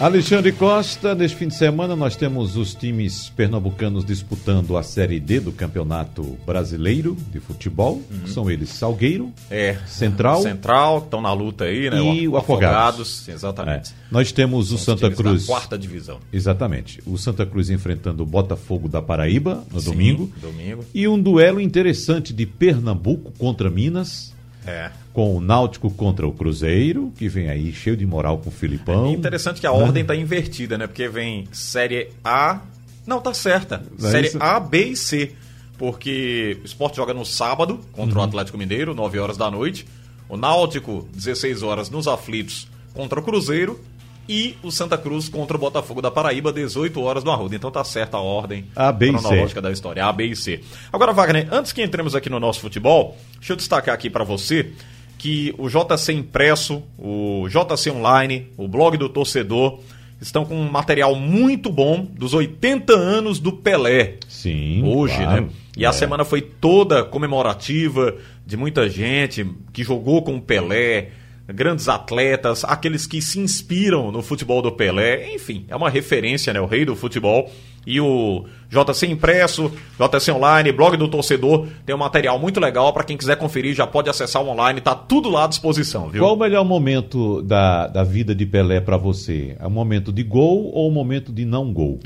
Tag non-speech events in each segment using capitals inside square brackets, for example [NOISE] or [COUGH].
Alexandre Costa, neste fim de semana nós temos os times pernambucanos disputando a Série D do Campeonato Brasileiro de Futebol. Uhum. São eles Salgueiro, é, Central. Central, estão na luta aí, né? E o Afogados. Afogados exatamente. É. Nós temos o Santa Cruz. quarta divisão. Exatamente. O Santa Cruz enfrentando o Botafogo da Paraíba no Sim, domingo. Domingo. E um duelo interessante de Pernambuco contra Minas. É. Com o Náutico contra o Cruzeiro, que vem aí cheio de moral com o Filipão. É interessante que a ordem está invertida, né? Porque vem Série A. Não, tá certa. É série isso? A, B e C. Porque o Sport joga no sábado contra Uhum. o Atlético Mineiro, 9 horas da noite. O Náutico, 16 horas nos aflitos contra o Cruzeiro. E o Santa Cruz contra o Botafogo da Paraíba, 18 horas no Arruda. Então tá certa a ordem A, B e C. cronológica da história. A, B e C. Agora, Wagner, antes que entremos aqui no nosso futebol, deixa eu destacar aqui para você que o JC Impresso, o JC Online, o blog do torcedor, estão com um material muito bom dos 80 anos do Pelé. Sim. Hoje, claro. né? E a É. semana foi toda comemorativa de muita gente que jogou com o Pelé, grandes atletas, aqueles que se inspiram no futebol do Pelé. Enfim, é uma referência, né? O rei do futebol. E o JC Impresso, JC Online, blog do torcedor, tem um material muito legal para quem quiser conferir, já pode acessar o online, tá tudo lá à disposição, viu? Qual o melhor momento da, da vida de Pelé para você? É um momento de gol ou um momento de não gol?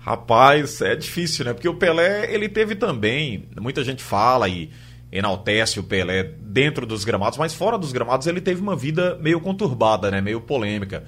Rapaz, é difícil, né? Porque o Pelé, ele teve também, muita gente fala e enaltece o Pelé dentro dos gramados, mas fora dos gramados ele teve uma vida meio conturbada, né? Meio polêmica.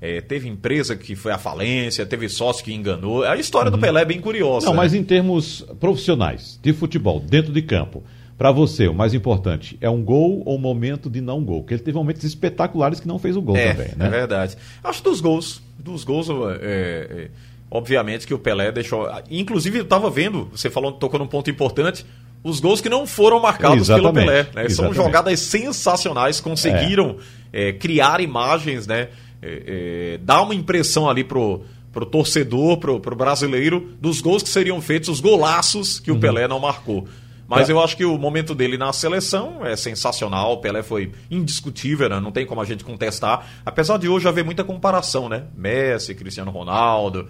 É, teve empresa que foi à falência, teve sócio que enganou. A história do Pelé é bem curiosa. Não, né? mas em termos profissionais, de futebol, dentro de campo, para você, o mais importante é um gol ou um momento de não gol? Porque ele teve momentos espetaculares que não fez o gol é, também, É né? verdade. Acho dos gols. Dos gols, é, é, obviamente que o Pelé deixou. Inclusive, eu estava vendo, você falou, tocou num ponto importante. Os gols que não foram marcados pelo Exatamente, Pelé. né? São jogadas sensacionais, conseguiram é, criar imagens, né? É, é, dar uma impressão ali pro, pro torcedor, pro, pro brasileiro, dos gols que seriam feitos, os golaços que o Pelé não marcou. Mas Pra- eu acho que o momento dele na seleção é sensacional. O Pelé foi indiscutível, né? não tem como a gente contestar. Apesar de hoje haver muita comparação, né? Messi, Cristiano Ronaldo.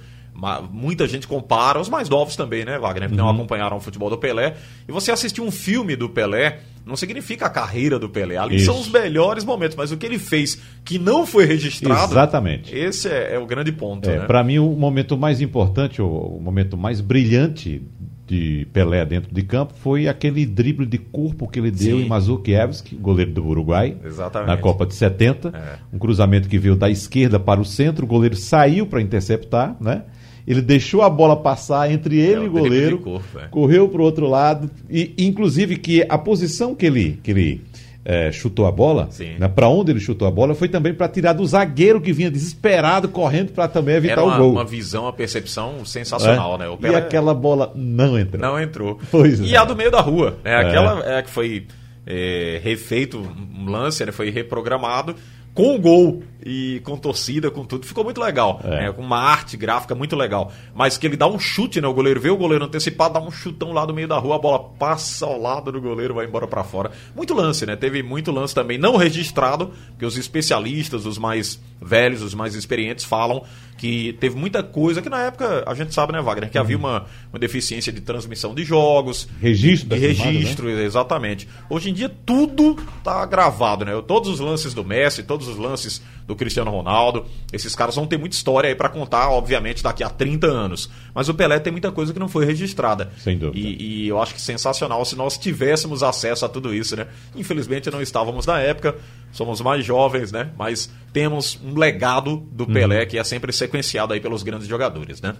Muita gente compara, os mais novos também, né, Wagner? Que não acompanharam o futebol do Pelé. E você assistir um filme do Pelé não significa a carreira do Pelé. Ali são Isso. os melhores momentos, mas o que ele fez que não foi registrado. Exatamente. Esse é, é o grande ponto. É, né? Para mim, o momento mais importante, o, momento mais brilhante de Pelé dentro de campo foi aquele drible de corpo que ele deu Sim. em Mazukiewicz, goleiro do Uruguai, Exatamente. na Copa de 70. É. Um cruzamento que veio da esquerda para o centro, o goleiro saiu para interceptar, né? Ele deixou a bola passar entre ele É, e o goleiro, corpo, é. correu para o outro lado e, inclusive, que a posição que ele, que ele eh, chutou a bola, né, para onde ele chutou a bola, foi também para tirar do zagueiro que vinha desesperado correndo para também evitar uma, o gol. uma visão, uma percepção sensacional, É. né? E aquela bola não entrou. Não entrou. Pois e é. a do meio da rua, né? Aquela é, que foi é, refeito um lance, né? foi reprogramado com o gol e com torcida, com tudo. Ficou muito legal. É. né? Com uma arte gráfica muito legal. Mas que ele dá um chute, né? O goleiro vê o goleiro antecipado, dá um chutão lá do meio da rua, a bola passa ao lado do goleiro, vai embora pra fora. Muito lance, né? Teve muito lance também não registrado, porque os especialistas, os mais velhos, os mais experientes falam que teve muita coisa que na época a gente sabe, né, Wagner, que havia uma, uma deficiência de transmissão de jogos, Registro de filmada, né? registro, exatamente. Hoje em dia tudo tá gravado, né? Todos os lances do Messi, todos os lances do Cristiano Ronaldo, esses caras vão ter muita história aí pra contar, obviamente, daqui a 30 anos. Mas o Pelé tem muita coisa que não foi registrada. Sem dúvida. E, e eu acho que sensacional se nós tivéssemos acesso a tudo isso, né? Infelizmente não estávamos na época, somos mais jovens, né? Mas temos um legado do Uhum. Pelé que é sempre sequenciado aí pelos grandes jogadores, né?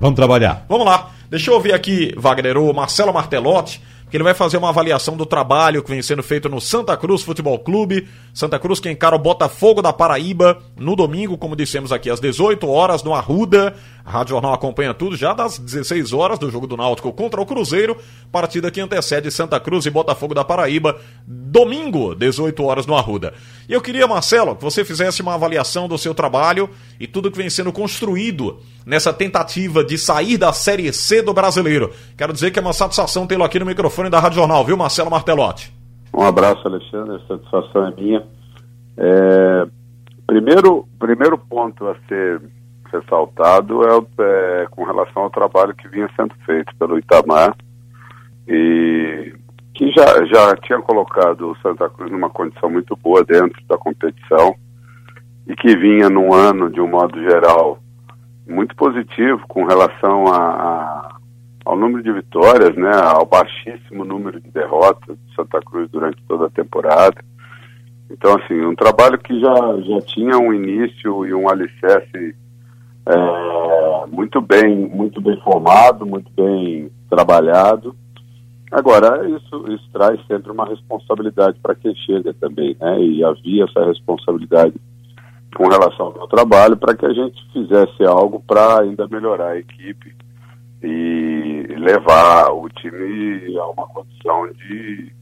Vamos trabalhar. Vamos lá. Deixa eu ouvir aqui, Wagner, o Marcelo Martelotti, que ele vai fazer uma avaliação do trabalho que vem sendo feito no Santa Cruz Futebol Clube. Santa Cruz que encara o Botafogo da Paraíba no domingo, como dissemos aqui, às 18 horas, no Arruda. A Rádio Jornal acompanha tudo já das 16 horas do jogo do Náutico contra o Cruzeiro. Partida que antecede Santa Cruz e Botafogo da Paraíba, domingo, 18 horas no Arruda. E eu queria, Marcelo, que você fizesse uma avaliação do seu trabalho e tudo que vem sendo construído nessa tentativa de sair da Série C do brasileiro. Quero dizer que é uma satisfação tê-lo aqui no microfone da Rádio Jornal, viu, Marcelo Martelotti? Um abraço, Alexandre, a satisfação é minha. É, Primeiro, primeiro ponto a ser ressaltado é, é, com relação ao trabalho que vinha sendo feito pelo Itamar e que já, já tinha colocado o Santa Cruz numa condição muito boa dentro da competição e que vinha num ano, de um modo geral, muito positivo com relação a, a, ao número de vitórias, né, ao baixíssimo número de derrotas do Santa Cruz durante toda a temporada. Então, assim, um trabalho que já, já tinha um início e um alicerce é, muito bem muito bem formado, muito bem trabalhado. Agora, isso, isso traz sempre uma responsabilidade para quem chega também, né? E havia essa responsabilidade com relação ao meu trabalho para que a gente fizesse algo para ainda melhorar a equipe e levar o time a uma condição de,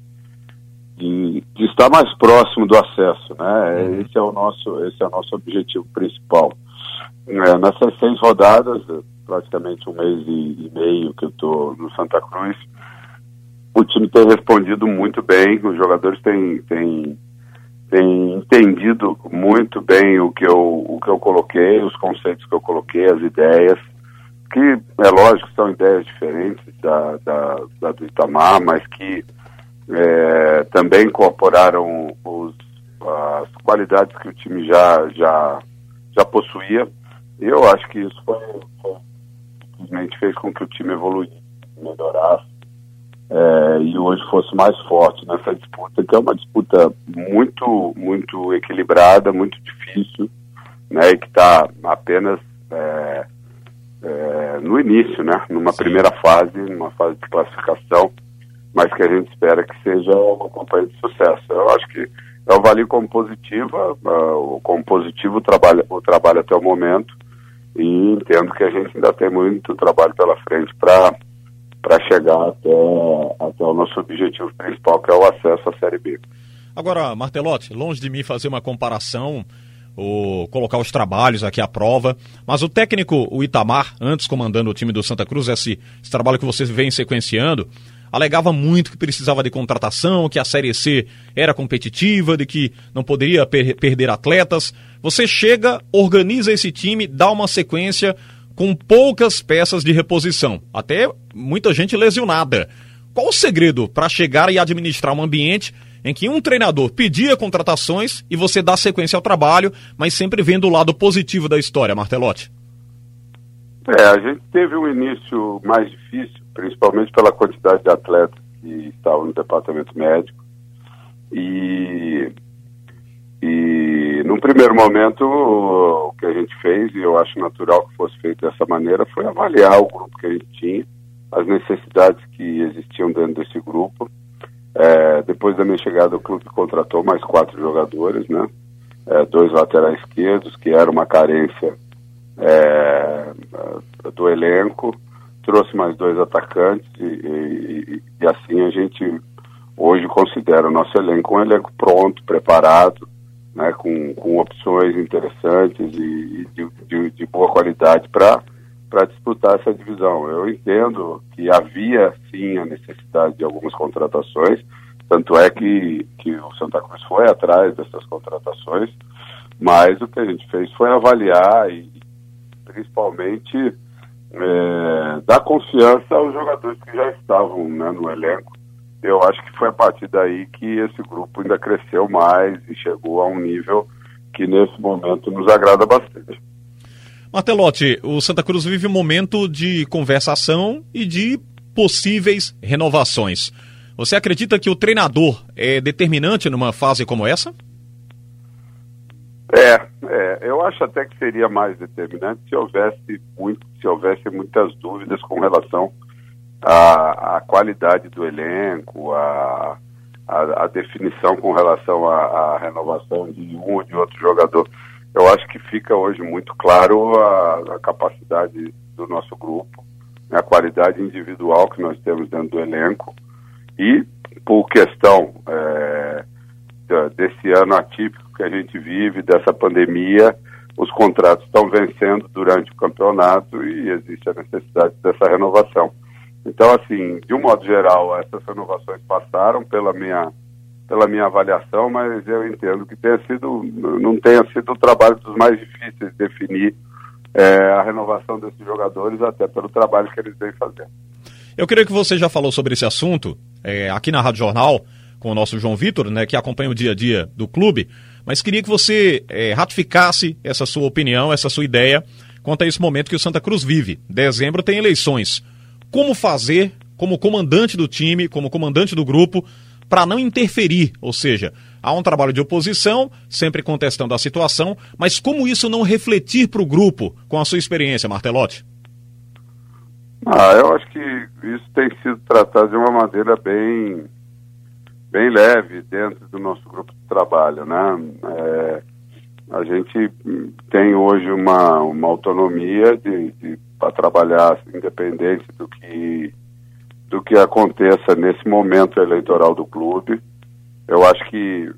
de, de estar mais próximo do acesso, né? Uhum. Esse é o nosso esse é o nosso objetivo principal. É, nessas seis rodadas, praticamente um mês e, e meio que eu estou no Santa Cruz, o time tem respondido muito bem, os jogadores têm, têm, têm entendido muito bem o que, eu, o que eu coloquei, os conceitos que eu coloquei, as ideias, que é lógico são ideias diferentes da, da, da do Itamar, mas que é, também incorporaram os, as qualidades que o time já, já, já possuía. Eu acho que isso foi, foi simplesmente fez com que o time evoluísse, melhorasse é, e hoje fosse mais forte nessa disputa, que é uma disputa muito, muito equilibrada, muito difícil, né, e que está apenas é, é, no início, né, numa Sim. primeira fase, numa fase de classificação, mas que a gente espera que seja uma campanha de sucesso. Eu acho que eu avalio como positiva, uh, como positivo o trabalho, o trabalho até o momento, e entendo que a gente ainda tem muito trabalho pela frente para chegar até, até o nosso objetivo principal, que é o acesso à Série B. Agora, Martelotti, longe de mim fazer uma comparação ou colocar os trabalhos aqui à prova, mas o técnico, o Itamar, antes comandando o time do Santa Cruz, esse, esse trabalho que vocês vêm sequenciando, alegava muito que precisava de contratação, que a Série C era competitiva, de que não poderia per perder atletas. Você chega, organiza esse time, dá uma sequência com poucas peças de reposição, até muita gente lesionada. Qual o segredo para chegar e administrar um ambiente em que um treinador pedia contratações e você dá sequência ao trabalho, mas sempre vendo o lado positivo da história, Martelotti? É, a gente teve um início mais difícil, principalmente pela quantidade de atletas que estavam no departamento médico. E, e num primeiro momento, o que a gente fez, e eu acho natural que fosse feito dessa maneira, foi avaliar o grupo que a gente tinha, as necessidades que existiam dentro desse grupo. É, depois da minha chegada, o clube contratou mais quatro jogadores, né? É, dois laterais esquerdos, que era uma carência é, do elenco, trouxe mais dois atacantes e, e, e, assim a gente hoje considera o nosso elenco um elenco pronto, preparado, né, com, com opções interessantes e, de, de, de boa qualidade para disputar essa divisão. Eu entendo que havia sim a necessidade de algumas contratações, tanto é que, que o Santa Cruz foi atrás dessas contratações, mas o que a gente fez foi avaliar e principalmente é, dar confiança aos jogadores que já estavam né, no elenco. Eu acho que foi a partir daí que esse grupo ainda cresceu mais e chegou a um nível que nesse momento nos agrada bastante. Martelotti, o Santa Cruz vive um momento de conversação e de possíveis renovações. Você acredita que o treinador é determinante numa fase como essa? É, é, eu acho até que seria mais determinante se houvesse muito, se houvesse muitas dúvidas com relação à, à qualidade do elenco, à, à, à, definição com relação à, à, renovação de um ou de outro jogador. Eu acho que fica hoje muito claro a, a capacidade do nosso grupo, né, a qualidade individual que nós temos dentro do elenco e por questão é, desse ano atípico que a gente vive, dessa pandemia, os contratos estão vencendo durante o campeonato e existe a necessidade dessa renovação. Então, assim, de um modo geral, essas renovações passaram pela minha, pela minha avaliação, mas eu entendo que tenha sido, não tenha sido o trabalho dos mais difíceis de definir é, a renovação desses jogadores, até pelo trabalho que eles vêm fazendo. Eu creio que você já falou sobre esse assunto é, aqui na Rádio Jornal com o nosso João Vitor, né, que acompanha o dia a dia do clube, mas queria que você é, ratificasse essa sua opinião, essa sua ideia quanto a esse momento que o Santa Cruz vive. Dezembro tem eleições. Como fazer, como comandante do time, como comandante do grupo, para não interferir, ou seja, há um trabalho de oposição, sempre contestando a situação, mas como isso não refletir para o grupo com a sua experiência, Martelotti? Ah, eu acho que isso tem sido tratado de uma maneira bem, bem leve dentro do nosso grupo de trabalho, né? É, a gente tem hoje uma, uma autonomia de, de para trabalhar independente do que do que aconteça nesse momento eleitoral do clube. Eu acho que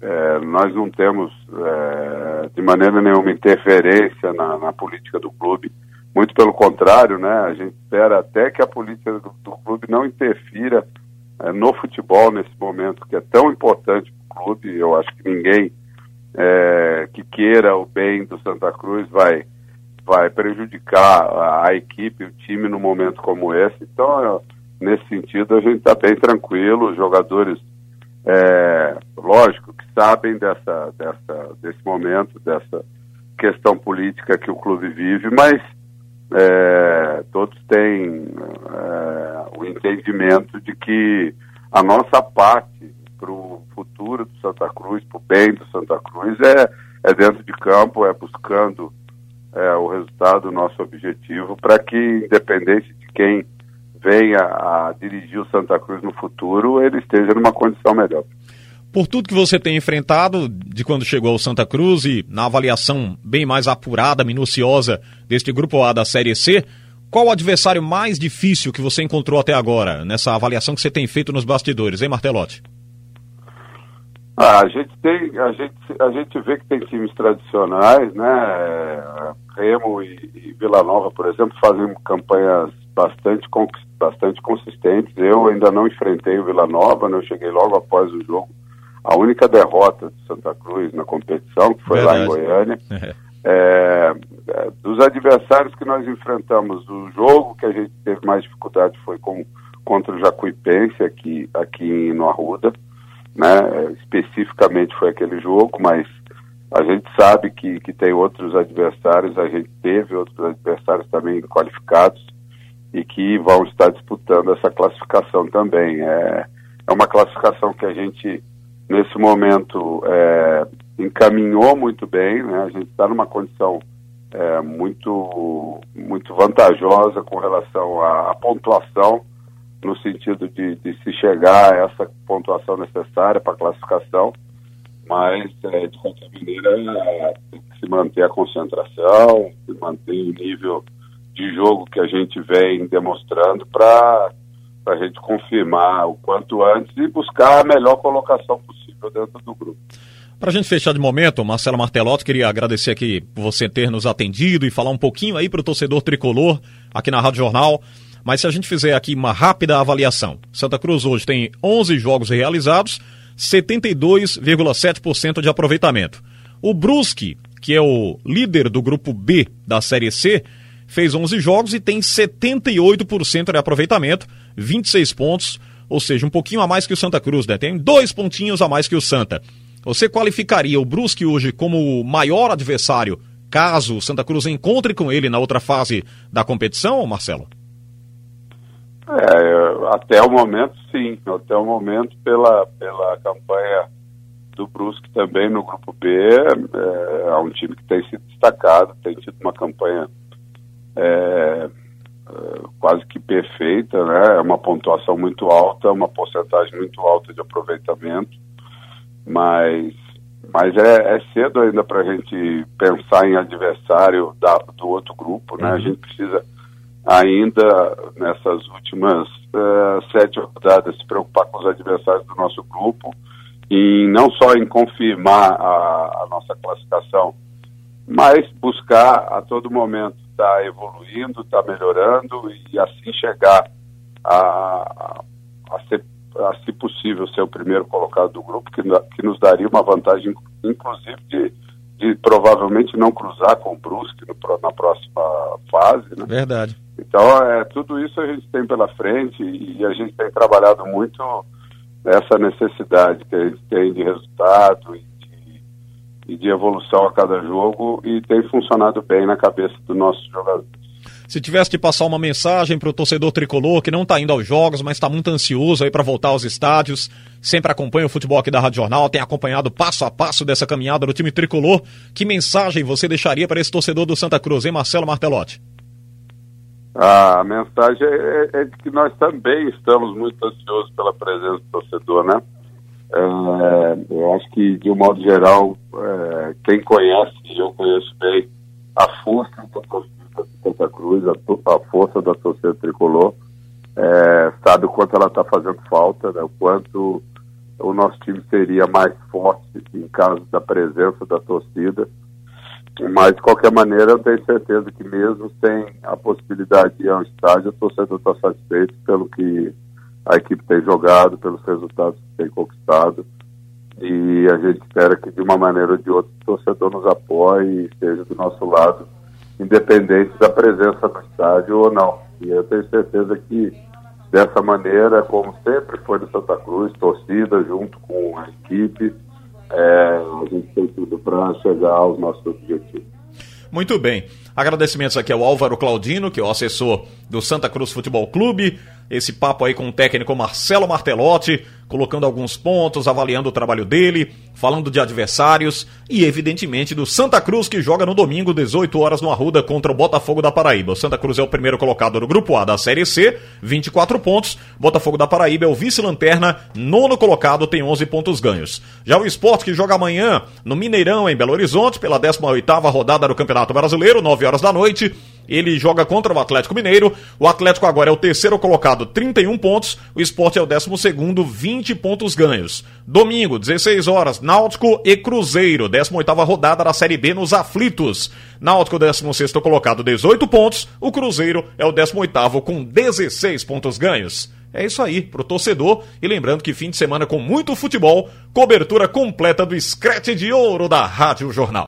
é, nós não temos é, de maneira nenhuma interferência na, na política do clube muito pelo contrário, né? A gente espera até que a política do, do clube não interfira é, no futebol nesse momento que é tão importante para o clube. Eu acho que ninguém é, que queira o bem do Santa Cruz vai vai prejudicar a, a equipe, o time no momento como esse. Então, eu, nesse sentido, a gente está bem tranquilo. Os jogadores, é, lógico, que sabem dessa, dessa, desse momento, dessa questão política que o clube vive, mas é, todos têm é, o entendimento de que a nossa parte para o futuro do Santa Cruz, para o bem do Santa Cruz, é, é dentro de campo, é buscando é, o resultado do nosso objetivo para que, independente de quem venha a dirigir o Santa Cruz no futuro, ele esteja numa condição melhor por tudo que você tem enfrentado de quando chegou ao Santa Cruz e na avaliação bem mais apurada, minuciosa deste grupo A da Série C, qual o adversário mais difícil que você encontrou até agora, nessa avaliação que você tem feito nos bastidores, hein, Martelotti? Ah, a gente tem, a gente, a gente vê que tem times tradicionais, né? Remo e, e Vila Nova, por exemplo, fazem campanhas bastante, bastante consistentes. Eu ainda não enfrentei o Vila Nova, né? eu cheguei logo após o jogo a única derrota de Santa Cruz na competição, que foi Verdade. lá em Goiânia. [LAUGHS] É, é, dos adversários que nós enfrentamos, o jogo que a gente teve mais dificuldade foi com, contra o Jacuipense aqui, aqui no Arruda. Né? Especificamente foi aquele jogo, mas a gente sabe que, que tem outros adversários, a gente teve outros adversários também qualificados e que vão estar disputando essa classificação também. É, é uma classificação que a gente nesse momento é, encaminhou muito bem, né? a gente está numa condição é, muito, muito vantajosa com relação à, à pontuação, no sentido de, de, se chegar a essa pontuação necessária para classificação, mas é, de qualquer maneira tem que se manter a concentração, se manter o nível de jogo que a gente vem demonstrando para a gente confirmar o quanto antes e buscar a melhor colocação possível dentro do grupo. Para a gente fechar de momento, Marcelo Martelotto, queria agradecer aqui por você ter nos atendido e falar um pouquinho aí para o torcedor tricolor aqui na Rádio Jornal. Mas se a gente fizer aqui uma rápida avaliação, Santa Cruz hoje tem 11 jogos realizados, 72,7% de aproveitamento. O Brusque, que é o líder do grupo B da Série C, fez 11 jogos e tem 78% de aproveitamento, 26 pontos, ou seja, um pouquinho a mais que o Santa Cruz, né? Tem dois pontinhos a mais que o Santa. Você qualificaria o Brusque hoje como o maior adversário, caso o Santa Cruz encontre com ele na outra fase da competição, Marcelo? É, até o momento, sim. Até o momento, pela, pela campanha do Brusque também no Grupo B, é, é um time que tem sido destacado, tem tido uma campanha é, é, quase que perfeita, né? É uma pontuação muito alta, uma porcentagem muito alta de aproveitamento, mas mas é, é cedo ainda para a gente pensar em adversário da, do outro grupo, né? Uhum. A gente precisa ainda nessas últimas uh, sete rodadas se preocupar com os adversários do nosso grupo e não só em confirmar a, a nossa classificação, mas buscar a todo momento está evoluindo, está melhorando e assim chegar a, a, a, ser a, se possível, ser o primeiro colocado do grupo, que, que nos daria uma vantagem, inclusive, de, de provavelmente não cruzar com o Brusque no, na próxima fase. Né? Verdade. Então, é, tudo isso a gente tem pela frente e, a gente tem trabalhado muito nessa necessidade que a gente tem de resultado e de, e de evolução a cada jogo e tem funcionado bem na cabeça do nosso jogador. Se tivesse de passar uma mensagem para o torcedor tricolor que não está indo aos jogos, mas está muito ansioso aí para voltar aos estádios, sempre acompanha o futebol aqui da Rádio Jornal, tem acompanhado passo a passo dessa caminhada do time tricolor, que mensagem você deixaria para esse torcedor do Santa Cruz, hein, Marcelo Martelotti? A mensagem é, é, de que nós também estamos muito ansiosos pela presença do torcedor, né? É, eu acho que, de um modo geral, é, quem conhece, eu conheço bem, a força da Santa Cruz, a, a força da torcida tricolor, é, sabe o quanto ela está fazendo falta, né, o quanto o nosso time seria mais forte em caso da presença da torcida. Mas, de qualquer maneira, eu tenho certeza que mesmo sem a possibilidade de ir ao estádio, o torcedor está satisfeito pelo que a equipe tem jogado, pelos resultados que tem conquistado. E a gente espera que, de uma maneira ou de outra, o torcedor nos apoie e esteja do nosso lado independente da presença no estádio ou não. E eu tenho certeza que dessa maneira, como sempre foi no Santa Cruz, torcida junto com a equipe, é, a gente tem tudo para chegar aos nossos objetivos. Muito bem. Agradecimentos aqui ao Álvaro Claudino, que é o assessor do Santa Cruz Futebol Clube. Esse papo aí com o técnico Marcelo Martelotti, colocando alguns pontos, avaliando o trabalho dele, falando de adversários e, evidentemente, do Santa Cruz, que joga no domingo, 18 horas, no Arruda, contra o Botafogo da Paraíba. O Santa Cruz é o primeiro colocado no Grupo A da Série C, 24 pontos. Botafogo da Paraíba é o vice-lanterna, nono colocado, tem 11 pontos ganhos. Já o esporte que joga amanhã no Mineirão, em Belo Horizonte, pela 18ª rodada do Campeonato Brasileiro, 9 horas da noite. Ele joga contra o Atlético Mineiro. O Atlético agora é o terceiro colocado, 31 pontos. O esporte é o décimo segundo, 20 pontos ganhos. Domingo, 16 horas, Náutico e Cruzeiro, 18 rodada da Série B nos aflitos. Náutico, 16 colocado, 18 pontos. O Cruzeiro é o 18 com 16 pontos ganhos. É isso aí, pro torcedor. E lembrando que fim de semana com muito futebol, cobertura completa do Scratch de Ouro da Rádio Jornal.